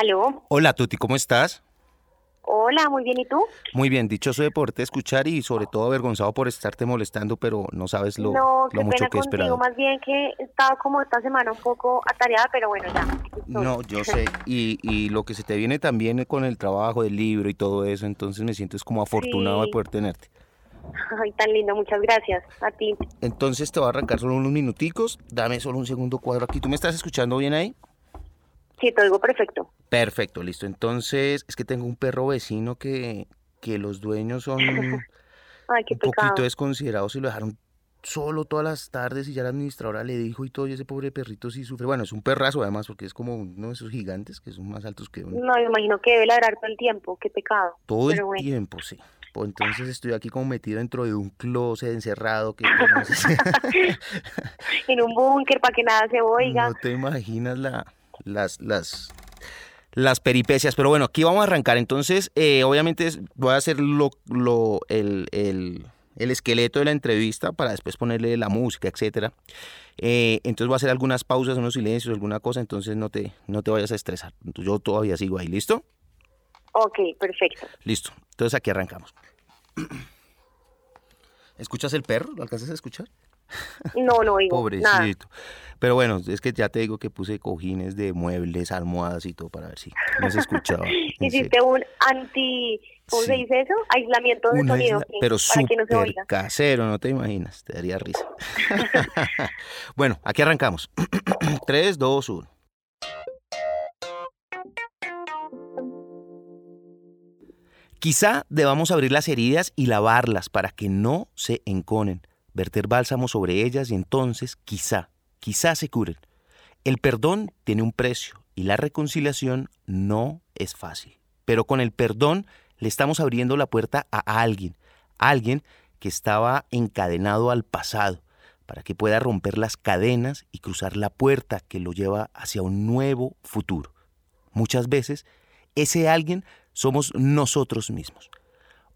Aló. Hola Tuti, ¿cómo estás? Hola, muy bien, ¿y tú? Muy bien, dichoso de poderte escuchar y sobre todo avergonzado por estarte molestando, pero no sabes lo, no, lo mucho que he esperado. más bien que he estado como esta semana un poco atareada, pero bueno, ya. No, yo sé, y, y lo que se te viene también con el trabajo del libro y todo eso, entonces me sientes como afortunado de poder tenerte. Ay, tan lindo, muchas gracias a ti. Entonces te voy a arrancar solo unos minuticos, dame solo un segundo cuadro aquí. ¿Tú me estás escuchando bien ahí? Sí, te oigo perfecto. Perfecto, listo. Entonces, es que tengo un perro vecino que, que los dueños son un poquito desconsiderados y lo dejaron solo todas las tardes y ya la administradora le dijo y todo, y ese pobre perrito sí sufre. Bueno, es un perrazo además porque es como uno de esos gigantes que son más altos que uno. No, me imagino que debe ladrar todo el tiempo, qué pecado. Todo el tiempo, sí. Pues entonces estoy aquí como metido dentro de un closet encerrado que en un búnker para que nada se oiga. No te imaginas la, las, las, las peripecias. Pero bueno, aquí vamos a arrancar. Entonces, eh, obviamente voy a hacer lo, lo, el, el, el, esqueleto de la entrevista para después ponerle la música, etcétera. Eh, entonces voy a hacer algunas pausas, unos silencios, alguna cosa, entonces no te, no te vayas a estresar. Yo todavía sigo ahí, ¿listo? Ok, perfecto. Listo. Entonces aquí arrancamos. ¿Escuchas el perro? ¿Lo alcanzas a escuchar? No, no oigo. Pobrecito. Pero bueno, es que ya te digo que puse cojines de muebles, almohadas y todo para ver si no se escuchaba. Hiciste un anti, ¿cómo se dice eso? Aislamiento de sonido. pero súper casero, no te imaginas, te daría risa. bueno, aquí arrancamos. 3, 2, 1. Quizá debamos abrir las heridas y lavarlas para que no se enconen verter bálsamo sobre ellas y entonces quizá, quizá se curen. El perdón tiene un precio y la reconciliación no es fácil. Pero con el perdón le estamos abriendo la puerta a alguien, alguien que estaba encadenado al pasado, para que pueda romper las cadenas y cruzar la puerta que lo lleva hacia un nuevo futuro. Muchas veces ese alguien somos nosotros mismos.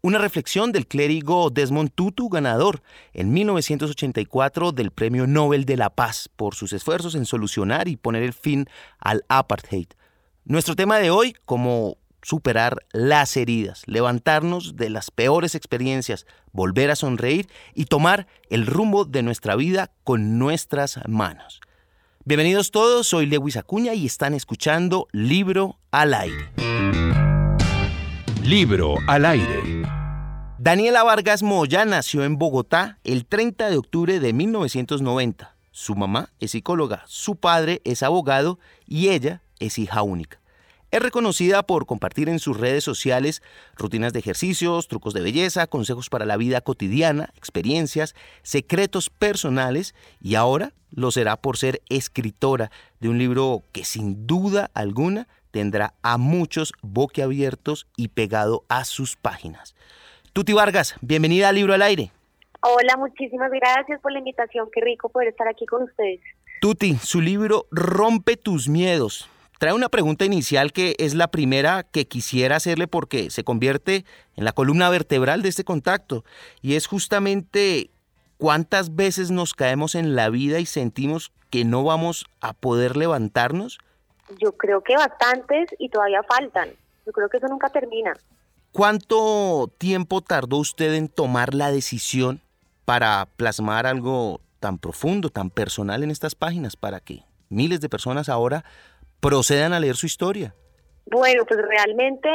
Una reflexión del clérigo Desmond Tutu, ganador en 1984 del Premio Nobel de la Paz por sus esfuerzos en solucionar y poner el fin al apartheid. Nuestro tema de hoy, como superar las heridas, levantarnos de las peores experiencias, volver a sonreír y tomar el rumbo de nuestra vida con nuestras manos. Bienvenidos todos, soy Lewis Acuña y están escuchando Libro al Aire. Libro al aire. Daniela Vargas Moya nació en Bogotá el 30 de octubre de 1990. Su mamá es psicóloga, su padre es abogado y ella es hija única. Es reconocida por compartir en sus redes sociales rutinas de ejercicios, trucos de belleza, consejos para la vida cotidiana, experiencias, secretos personales y ahora lo será por ser escritora de un libro que sin duda alguna tendrá a muchos boquiabiertos y pegado a sus páginas. Tuti Vargas, bienvenida al Libro al Aire. Hola, muchísimas gracias por la invitación. Qué rico poder estar aquí con ustedes. Tuti, su libro Rompe tus miedos. Trae una pregunta inicial que es la primera que quisiera hacerle porque se convierte en la columna vertebral de este contacto y es justamente cuántas veces nos caemos en la vida y sentimos que no vamos a poder levantarnos yo creo que bastantes y todavía faltan. Yo creo que eso nunca termina. ¿Cuánto tiempo tardó usted en tomar la decisión para plasmar algo tan profundo, tan personal en estas páginas para que miles de personas ahora procedan a leer su historia? Bueno, pues realmente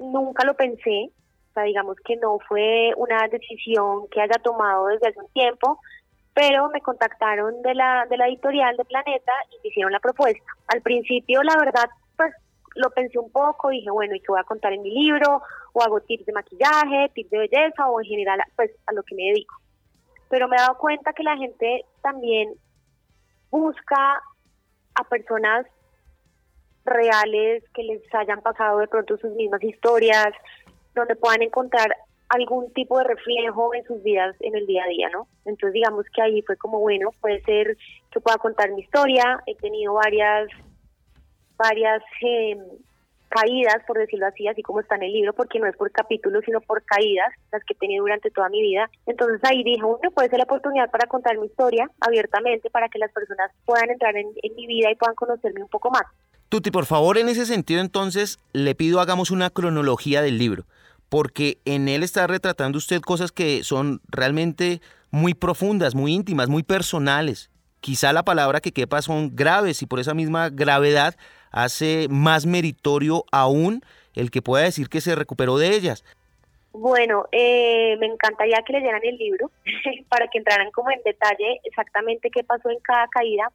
nunca lo pensé. O sea, digamos que no fue una decisión que haya tomado desde hace un tiempo, pero me contactaron de la, de la editorial de Planeta y me hicieron la propuesta. Al principio, la verdad, lo pensé un poco, dije, bueno, ¿y qué voy a contar en mi libro? O hago tips de maquillaje, tips de belleza, o en general, pues a lo que me dedico. Pero me he dado cuenta que la gente también busca a personas reales que les hayan pasado de pronto sus mismas historias, donde puedan encontrar algún tipo de reflejo en sus vidas en el día a día, ¿no? Entonces digamos que ahí fue como, bueno, puede ser que pueda contar mi historia, he tenido varias, varias em, caídas, por decirlo así, así como está en el libro, porque no es por capítulos, sino por caídas, las que he tenido durante toda mi vida. Entonces ahí dije, bueno, puede ser la oportunidad para contar mi historia abiertamente, para que las personas puedan entrar en, en mi vida y puedan conocerme un poco más. Tuti, por favor, en ese sentido entonces le pido hagamos una cronología del libro, porque en él está retratando usted cosas que son realmente muy profundas, muy íntimas, muy personales. Quizá la palabra que quepa son graves y por esa misma gravedad hace más meritorio aún el que pueda decir que se recuperó de ellas. Bueno, eh, me encantaría que leyeran el libro para que entraran como en detalle exactamente qué pasó en cada caída,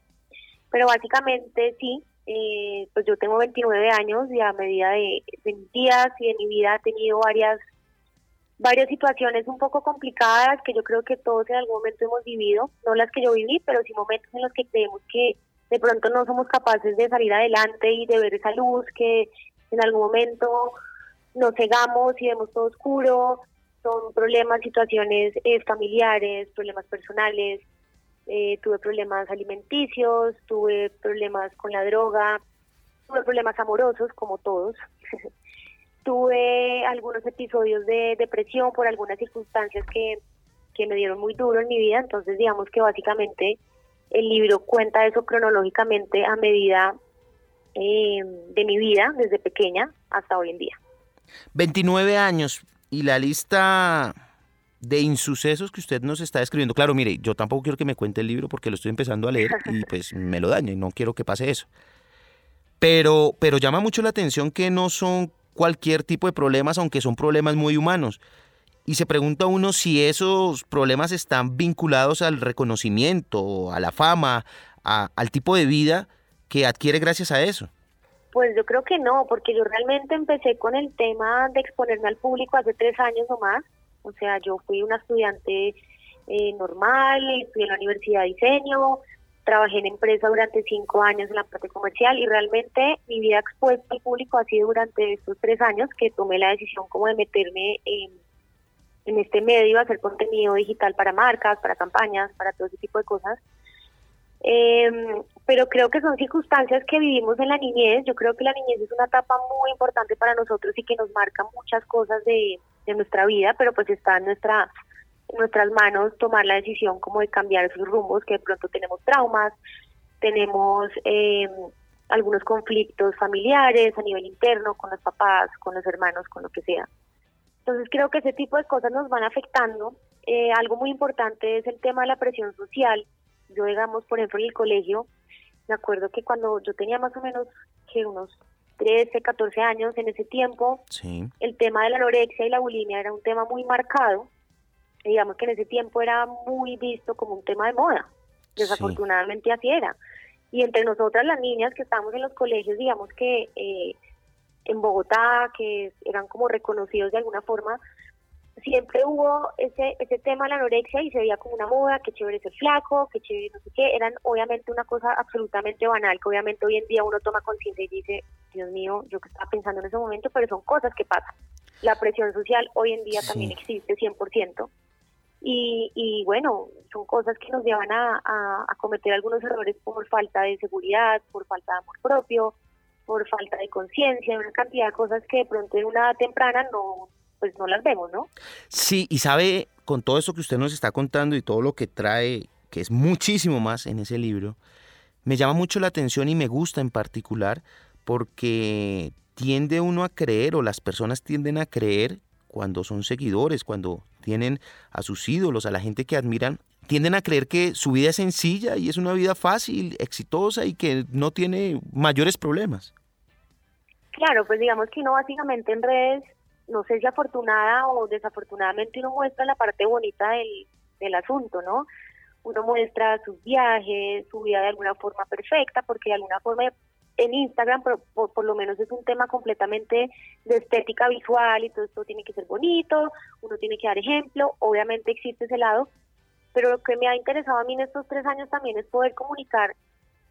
pero básicamente sí, eh, pues yo tengo 29 años y a medida de, de, días y de mi vida he tenido varias varias situaciones un poco complicadas que yo creo que todos en algún momento hemos vivido, no las que yo viví, pero sí momentos en los que creemos que de pronto no somos capaces de salir adelante y de ver esa luz que en algún momento nos cegamos y vemos todo oscuro, son problemas, situaciones eh, familiares, problemas personales, eh, tuve problemas alimenticios, tuve problemas con la droga, tuve problemas amorosos como todos, tuve algunos episodios de depresión por algunas circunstancias que, que me dieron muy duro en mi vida, entonces digamos que básicamente el libro cuenta eso cronológicamente a medida eh, de mi vida, desde pequeña hasta hoy en día. 29 años y la lista de insucesos que usted nos está describiendo. Claro, mire, yo tampoco quiero que me cuente el libro porque lo estoy empezando a leer y pues me lo daña y no quiero que pase eso. Pero, pero llama mucho la atención que no son cualquier tipo de problemas, aunque son problemas muy humanos. Y se pregunta uno si esos problemas están vinculados al reconocimiento, a la fama, al tipo de vida que adquiere gracias a eso. Pues yo creo que no, porque yo realmente empecé con el tema de exponerme al público hace tres años o más. O sea, yo fui una estudiante eh, normal, estudié en la Universidad de Diseño, trabajé en empresa durante cinco años en la parte comercial y realmente mi vida expuesta al público ha sido durante estos tres años que tomé la decisión como de meterme en, en este medio, hacer contenido digital para marcas, para campañas, para todo ese tipo de cosas. Eh, pero creo que son circunstancias que vivimos en la niñez. Yo creo que la niñez es una etapa muy importante para nosotros y que nos marca muchas cosas de, nuestra vida, pero pues está en, nuestra, en nuestras manos tomar la decisión como de cambiar esos rumbos, que de pronto tenemos traumas, tenemos eh, algunos conflictos familiares a nivel interno con los papás, con los hermanos, con lo que sea. Entonces creo que ese tipo de cosas nos van afectando. Eh, algo muy importante es el tema de la presión social yo, digamos, por ejemplo, en el colegio, me acuerdo que cuando yo tenía más o menos que unos 13, 14 años en ese tiempo, el tema de la anorexia y la bulimia era un tema muy marcado. Digamos que en ese tiempo era muy visto como un tema de moda. Desafortunadamente así era. Y entre nosotras las niñas que estábamos en los colegios, digamos que eh, en Bogotá, que eran como reconocidos de alguna forma, siempre hubo ese ese tema de la anorexia y se veía como una moda, que chévere ser flaco, que chévere no sé qué, eran obviamente una cosa absolutamente banal, que obviamente hoy en día uno toma conciencia y dice, Dios mío, yo que estaba pensando en ese momento, pero son cosas que pasan. La presión social hoy en día también existe 100%. Y, y bueno, son cosas que nos llevan a, a cometer algunos errores por falta de seguridad, por falta de amor propio, por falta de conciencia, una cantidad de cosas que de pronto en una edad temprana no, pues no las vemos, ¿no? Sí, y sabe, con todo eso que usted nos está contando y todo lo que trae, que es muchísimo más en ese libro, me llama mucho la atención y me gusta en particular porque tiende uno a creer o las personas tienden a creer cuando son seguidores, cuando tienen a sus ídolos, a la gente que admiran, tienden a creer que su vida es sencilla y es una vida fácil, exitosa y que no tiene mayores problemas. Claro, pues digamos que uno básicamente en redes no sé si afortunada o desafortunadamente uno muestra la parte bonita del, del asunto, ¿no? Uno muestra sus viajes, su vida de alguna forma perfecta, porque de alguna forma en Instagram por, por, lo menos es un tema completamente de estética visual y todo esto tiene que ser bonito, uno tiene que dar ejemplo, obviamente existe ese lado, pero lo que me ha interesado a mí en estos tres años también es poder comunicar.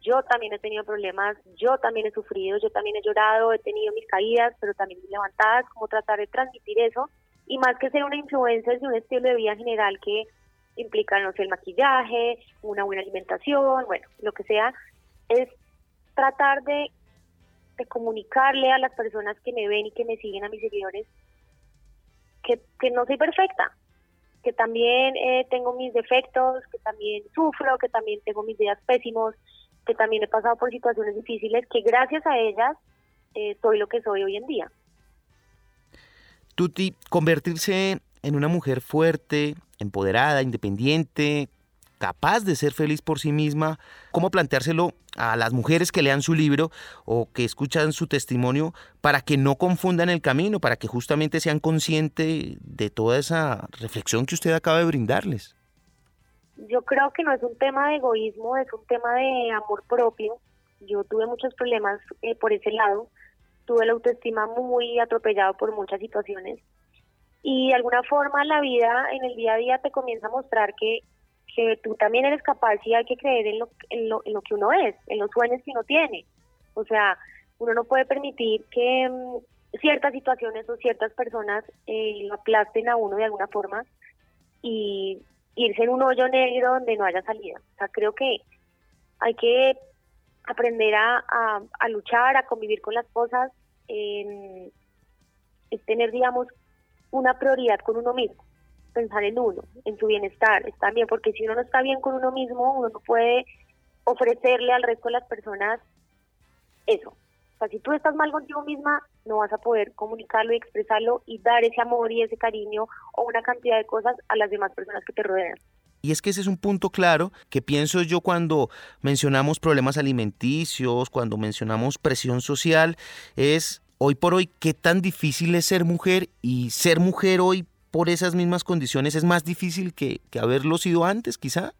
Yo también he tenido problemas, yo también he sufrido, yo también he llorado, he tenido mis caídas, pero también mis levantadas, como tratar de transmitir eso, y más que ser una influencia de un estilo de vida general que implica, no sé, el maquillaje, una buena alimentación, bueno, lo que sea, es tratar de, comunicarle a las personas que me ven y que me siguen, a mis seguidores, que, que no soy perfecta, que también eh, tengo mis defectos, que también sufro, que también tengo mis días pésimos, que también he pasado por situaciones difíciles, que gracias a ellas eh, soy lo que soy hoy en día. Tuti, convertirse en una mujer fuerte, empoderada, independiente, capaz de ser feliz por sí misma, cómo planteárselo a las mujeres que lean su libro o que escuchan su testimonio para que no confundan el camino, para que justamente sean conscientes de toda esa reflexión que usted acaba de brindarles. Yo creo que no es un tema de egoísmo, es un tema de amor propio. Yo tuve muchos problemas eh, por ese lado, tuve la autoestima muy atropellado por muchas situaciones y de alguna forma la vida en el día a día te comienza a mostrar que que tú también eres capaz y hay que creer en lo, en lo, en lo que uno es, en los sueños que uno tiene. O sea, uno no puede permitir que mm, ciertas situaciones o ciertas personas eh, lo aplasten a uno de alguna forma y irse en un hoyo negro donde no haya salida. O sea, creo que hay que aprender a, a, luchar, a convivir con las cosas, es tener, digamos, una prioridad con uno mismo pensar en uno, en su bienestar, está bien, porque si uno no está bien con uno mismo, uno no puede ofrecerle al resto de las personas eso. O sea, si tú estás mal contigo misma, no vas a poder comunicarlo y expresarlo y dar ese amor y ese cariño o una cantidad de cosas a las demás personas que te rodean. Y es que ese es un punto claro que pienso yo cuando mencionamos problemas alimenticios, cuando mencionamos presión social, es hoy por hoy qué tan difícil es ser mujer y ser mujer hoy por esas mismas condiciones es más difícil que, haberlo sido antes, quizá?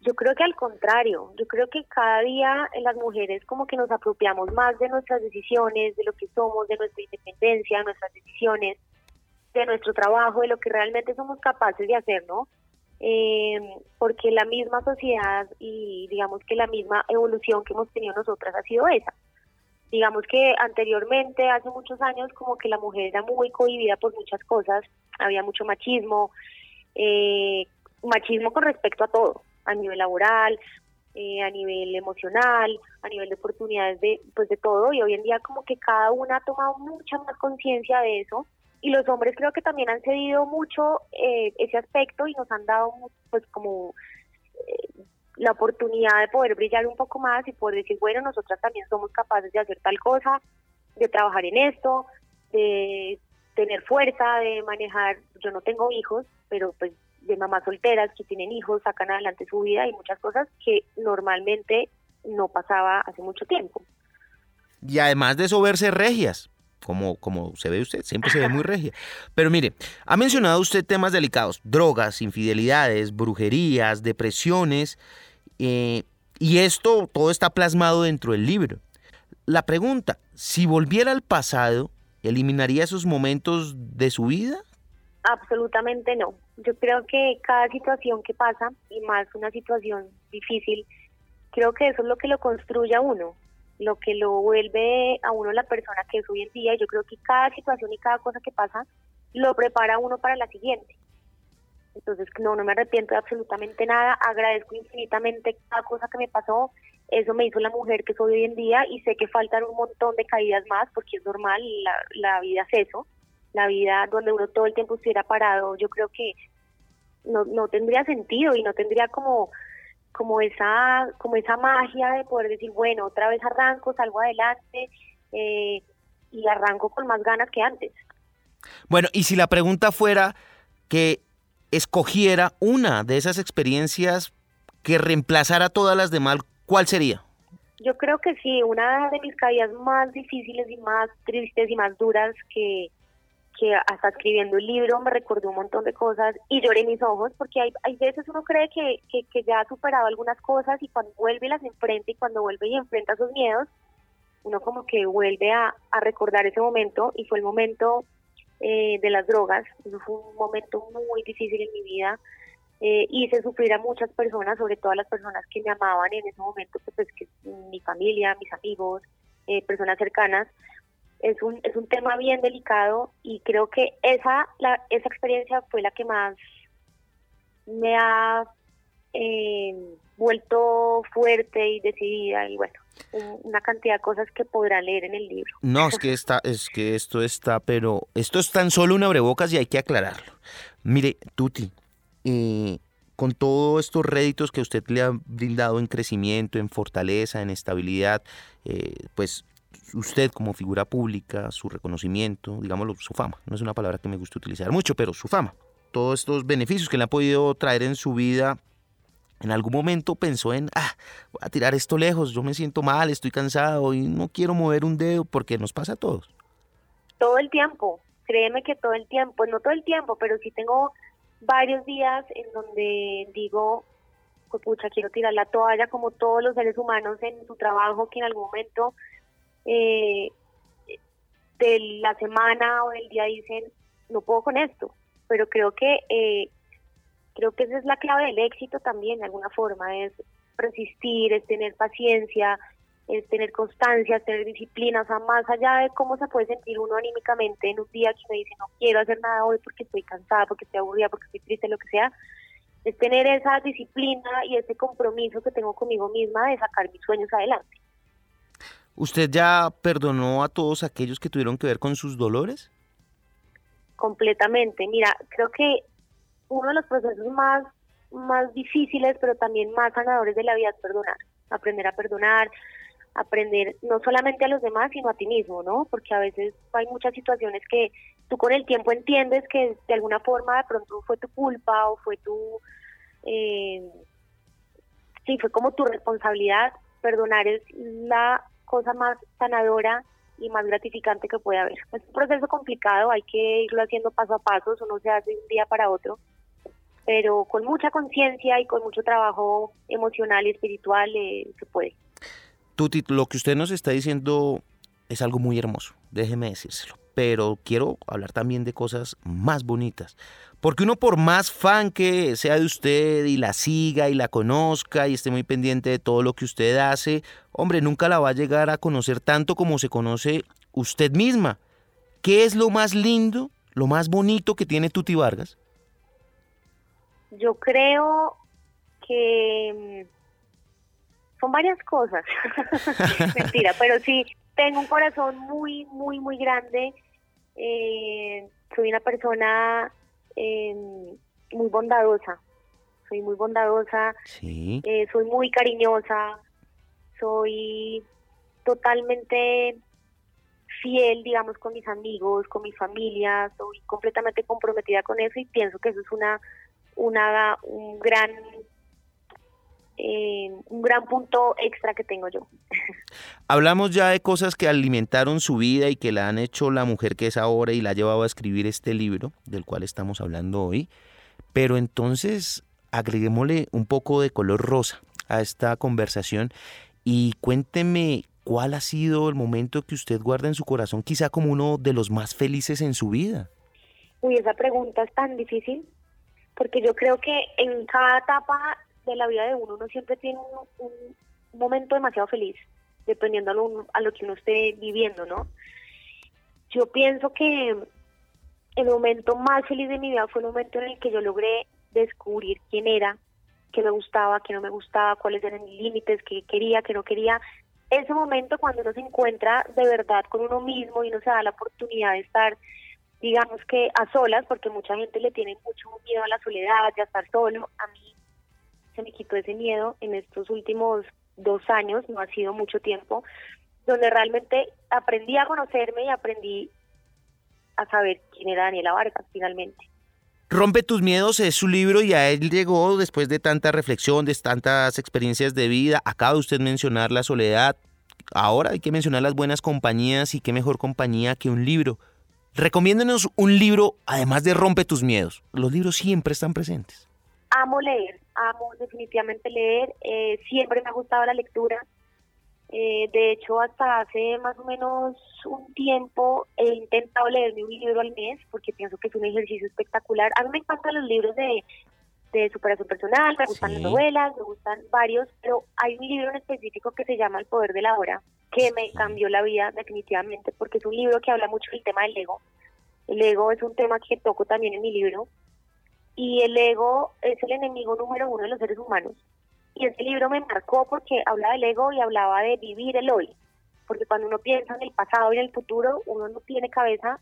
Yo creo que al contrario, yo creo que cada día en las mujeres como que nos apropiamos más de nuestras decisiones, de lo que somos, de nuestra independencia, de nuestras decisiones, de nuestro trabajo, de lo que realmente somos capaces de hacer, ¿no? Eh, porque la misma sociedad y digamos que la misma evolución que hemos tenido nosotras ha sido esa digamos que anteriormente, hace muchos años, como que la mujer era muy cohibida por muchas cosas, había mucho machismo, eh, machismo con respecto a todo, a nivel laboral, eh, a nivel emocional, a nivel de oportunidades de, pues de todo, y hoy en día como que cada una ha tomado mucha más conciencia de eso, y los hombres creo que también han cedido mucho eh, ese aspecto y nos han dado pues como la oportunidad de poder brillar un poco más y poder decir, bueno, nosotras también somos capaces de hacer tal cosa, de trabajar en esto, de tener fuerza, de manejar, yo no tengo hijos, pero pues de mamás solteras que tienen hijos, sacan adelante su vida y muchas cosas que normalmente no pasaba hace mucho tiempo. Y además de eso, verse regias, como, como se ve usted, siempre se ve muy regia. Pero mire, ha mencionado usted temas delicados, drogas, infidelidades, brujerías, depresiones, eh, y esto todo está plasmado dentro del libro. La pregunta, si volviera al pasado, ¿eliminaría esos momentos de su vida? Absolutamente no. Yo creo que cada situación que pasa, y más una situación difícil, creo que eso es lo que lo construye a uno, lo que lo vuelve a uno la persona que es hoy en día. Yo creo que cada situación y cada cosa que pasa lo prepara a uno para la siguiente. Entonces, no, no me arrepiento de absolutamente nada, agradezco infinitamente cada cosa que me pasó, eso me hizo la mujer que soy hoy en día y sé que faltan un montón de caídas más porque es normal, la, la vida es eso, la vida donde uno todo el tiempo estuviera parado, yo creo que no, no tendría sentido y no tendría como como esa como esa magia de poder decir bueno otra vez arranco salgo adelante eh, y arranco con más ganas que antes bueno y si la pregunta fuera que escogiera una de esas experiencias que reemplazara todas las demás, ¿cuál sería? Yo creo que sí, una de mis caídas más difíciles y más tristes y más duras que, que hasta escribiendo el libro me recordó un montón de cosas y lloré mis ojos porque hay, hay veces uno cree que, que, ya ha superado algunas cosas y cuando vuelve las enfrenta y cuando vuelve y enfrenta sus miedos, uno como que vuelve a recordar ese momento y fue el momento eh, de las drogas. Fue un momento muy difícil en mi vida. Eh, hice sufrir a muchas personas, sobre todo a las personas que me amaban en ese momento, pues que mi familia, mis amigos, eh, personas cercanas. Es un, es un tema bien delicado y creo que esa, la, esa experiencia fue la que más me ha eh, vuelto fuerte y decidida y bueno, una cantidad de cosas que podrá leer en el libro. No, es que está, es que esto está, pero esto es tan solo un abrebocas y hay que aclararlo. Mire, Tuti, eh, con todos estos réditos que usted le ha brindado en crecimiento, en fortaleza, en estabilidad, eh, pues usted como figura pública, su reconocimiento, digámoslo, su fama, no es una palabra que me gusta utilizar mucho, pero su fama, todos estos beneficios que le ha podido traer en su vida, en algún momento pensó en, ah, voy a tirar esto lejos, yo me siento mal, estoy cansado y no quiero mover un dedo porque nos pasa a todos. Todo el tiempo, créeme que todo el tiempo, no todo el tiempo, pero sí tengo varios días en donde digo, pues pucha, quiero tirar la toalla como todos los seres humanos en su trabajo que en algún momento eh, de la semana o del día dicen, no puedo con esto, pero creo que eh, creo que esa es la clave del éxito también de alguna forma, es resistir, es tener paciencia, es tener constancia, es tener disciplina, o sea, más allá de cómo se puede sentir uno anímicamente en un día que me dice no quiero hacer nada hoy porque estoy cansada, porque estoy aburrida, porque estoy triste, lo que sea, es tener esa disciplina y ese compromiso que tengo conmigo misma de sacar mis sueños adelante. ¿Usted ya perdonó a todos aquellos que tuvieron que ver con sus dolores? Completamente. Mira, creo que uno de los procesos más, más difíciles, pero también más sanadores de la vida es perdonar. Aprender a perdonar, aprender no solamente a los demás, sino a ti mismo, ¿no? Porque a veces hay muchas situaciones que tú con el tiempo entiendes que de alguna forma de pronto fue tu culpa o fue tu... Eh, sí, fue como tu responsabilidad. Perdonar es la cosa más sanadora y más gratificante que puede haber. Es un proceso complicado, hay que irlo haciendo paso a paso, eso no se hace de un día para otro, pero con mucha conciencia y con mucho trabajo emocional y espiritual eh, se puede. Tuti, lo que usted nos está diciendo es algo muy hermoso, déjeme decírselo pero quiero hablar también de cosas más bonitas. Porque uno por más fan que sea de usted y la siga y la conozca y esté muy pendiente de todo lo que usted hace, hombre, nunca la va a llegar a conocer tanto como se conoce usted misma. ¿Qué es lo más lindo, lo más bonito que tiene Tuti Vargas? Yo creo que mm, son varias cosas. Mentira, pero sí, tengo un corazón muy, muy, muy grande. Eh, soy una persona eh, muy bondadosa, soy muy bondadosa, eh, soy muy cariñosa, soy totalmente fiel, digamos, con mis amigos, con mi familia, soy completamente comprometida con eso y pienso que eso es una, una un gran eh, un gran punto extra que tengo yo. Hablamos ya de cosas que alimentaron su vida y que la han hecho la mujer que es ahora y la ha llevado a escribir este libro del cual estamos hablando hoy, pero entonces agreguémosle un poco de color rosa a esta conversación y cuénteme cuál ha sido el momento que usted guarda en su corazón quizá como uno de los más felices en su vida. Uy, esa pregunta es tan difícil porque yo creo que en cada etapa de la vida de uno, uno siempre tiene un, momento demasiado feliz, dependiendo a lo, a lo que uno esté viviendo, ¿no? Yo pienso que el momento más feliz de mi vida fue el momento en el que yo logré descubrir quién era, qué me gustaba, qué no me gustaba, cuáles eran mis límites, qué quería, qué no quería. Ese momento cuando uno se encuentra de verdad con uno mismo y uno se da la oportunidad de estar, digamos que a solas, porque mucha gente le tiene mucho miedo a la soledad, a estar solo. A mí se me quitó ese miedo en estos últimos dos años, no ha sido mucho tiempo, donde realmente aprendí a conocerme y aprendí a saber quién era Daniela Vargas finalmente. Rompe tus miedos es su libro y a él llegó después de tanta reflexión, de tantas experiencias de vida. Acaba usted mencionar la soledad. Ahora hay que mencionar las buenas compañías y qué mejor compañía que un libro. Recomiéndenos un libro además de Rompe tus miedos. Los libros siempre están presentes. Amo leer, amo definitivamente leer, eh, siempre me ha gustado la lectura. Eh, de hecho, hasta hace más o menos un tiempo he intentado leerme un libro al mes porque pienso que es un ejercicio espectacular. A mí me encantan los libros de, de superación personal, me gustan las novelas, me gustan varios, pero hay un libro en específico que se llama El Poder de la Hora, que me cambió la vida definitivamente porque es un libro que habla mucho del tema del ego. El ego es un tema que toco también en mi libro y el ego es el enemigo número uno de los seres humanos. Y este libro me marcó porque hablaba del ego y hablaba de vivir el hoy. Porque cuando uno piensa en el pasado y en el futuro, uno no tiene cabeza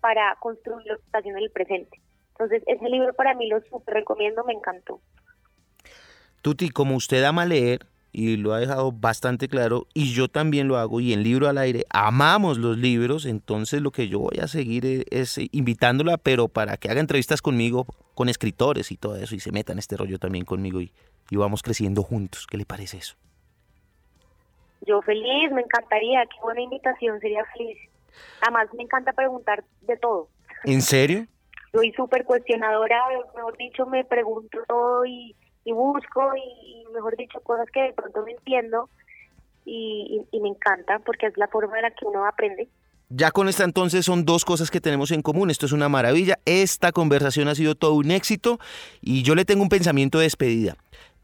para construir lo que está haciendo en el presente. Entonces, ese libro para mí lo recomiendo, me encantó. Tuti, como usted ama leer, y lo ha dejado bastante claro, y yo también lo hago, y en Libro al Aire amamos los libros, entonces lo que yo voy a seguir e, es, invitándola, pero para que haga entrevistas conmigo, con escritores y todo eso, y se meta en este rollo también conmigo, y, y vamos creciendo juntos. ¿Qué le parece eso? Yo feliz, me encantaría, qué buena invitación, sería feliz. Además, me encanta preguntar de todo. ¿En serio? Soy súper cuestionadora, mejor dicho, me pregunto todo y, busco y, mejor dicho, cosas que de pronto no entiendo y, y me encanta porque es la forma en la que uno aprende. Ya con esta entonces son dos cosas que tenemos en común. Esto es una maravilla. Esta conversación ha sido todo un éxito y yo le tengo un pensamiento de despedida.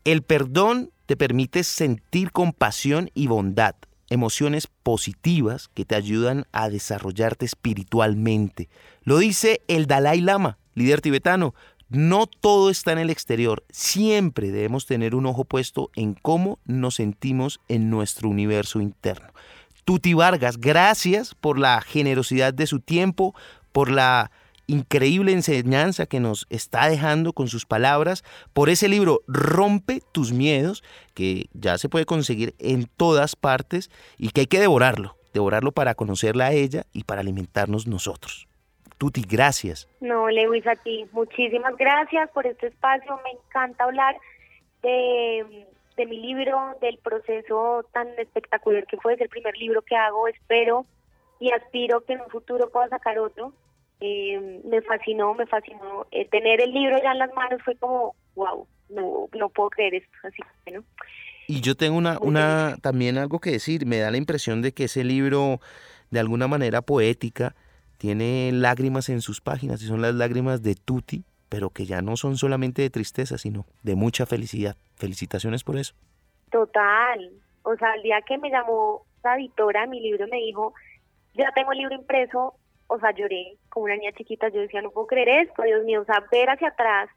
El perdón te permite sentir compasión y bondad, emociones positivas que te ayudan a desarrollarte espiritualmente. Lo dice el Dalai Lama, líder tibetano. No todo está en el exterior, siempre debemos tener un ojo puesto en cómo nos sentimos en nuestro universo interno. Tuti Vargas, gracias por la generosidad de su tiempo, por la increíble enseñanza que nos está dejando con sus palabras, por ese libro Rompe tus miedos, que ya se puede conseguir en todas partes y que hay que devorarlo, devorarlo para conocerla a ella y para alimentarnos nosotros. Tuti, gracias. No, Lewis, a ti, muchísimas gracias por este espacio, me encanta hablar de, de mi libro, del proceso tan espectacular que fue, es el primer libro que hago, espero y aspiro que en un futuro pueda sacar otro eh, me fascinó, me fascinó. Eh, tener el libro ya en las manos fue como, wow, no, no puedo creer esto, así que, ¿no? Y yo tengo una, una, también algo que decir, me da la impresión de que ese libro, de alguna manera poética, tiene lágrimas en sus páginas, y son las lágrimas de Tuti, pero que ya no son solamente de tristeza, sino de mucha felicidad. Felicitaciones por eso. Total. O sea, el día que me llamó la editora, mi libro me dijo, ya tengo el libro impreso, o sea, lloré como una niña chiquita, yo decía, no puedo creer esto, Dios mío, o sea, ver hacia atrás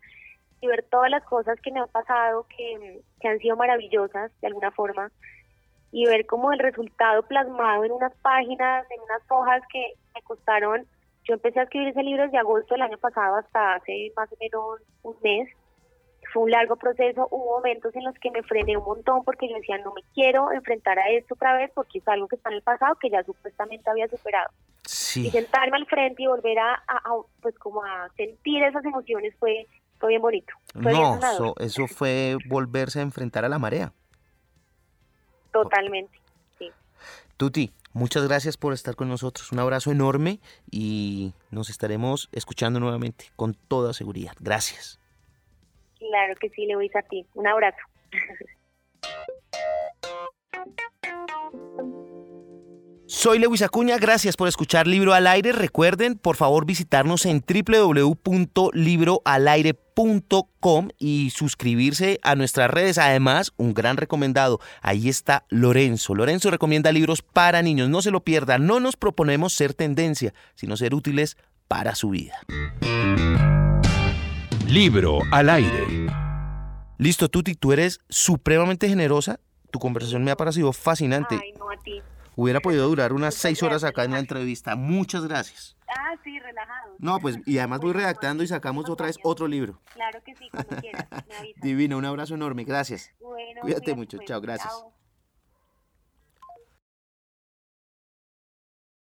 y ver todas las cosas que me han pasado, que, que han sido maravillosas de alguna forma, y ver como el resultado plasmado en unas páginas, en unas hojas que me costaron, yo empecé a escribir ese libro desde agosto del año pasado hasta hace más o menos un mes, fue un largo proceso, hubo momentos en los que me frené un montón porque yo decía, no me quiero enfrentar a esto otra vez porque es algo que está en el pasado que ya supuestamente había superado. Sí. Y sentarme al frente y volver a, pues como a sentir esas emociones fue, fue bien bonito. no, eso, eso fue volverse a enfrentar a la marea. Totalmente, sí. Tuti, muchas gracias por estar con nosotros. Un abrazo enorme y nos estaremos escuchando nuevamente con toda seguridad. Gracias. Claro que sí, voy a ti. Un abrazo. Soy Lewis Acuña, gracias por escuchar Libro al Aire. Recuerden, por favor, visitarnos en www.libroalaire.com y suscribirse a nuestras redes. Además, un gran recomendado, ahí está Lorenzo. Lorenzo recomienda libros para niños, no se lo pierdan. No nos proponemos ser tendencia, sino ser útiles para su vida. Libro al aire. Listo, Tuti, tú eres supremamente generosa. Tu conversación me ha parecido fascinante. Ay, no. Hubiera podido durar unas seis horas acá en la entrevista. Muchas gracias. Ah, sí, relajado. No, pues, y además voy redactando y sacamos otra vez otro libro. Claro que sí, cuando quieras. Divino, un abrazo enorme. Gracias. Cuídate mucho. Chao, gracias.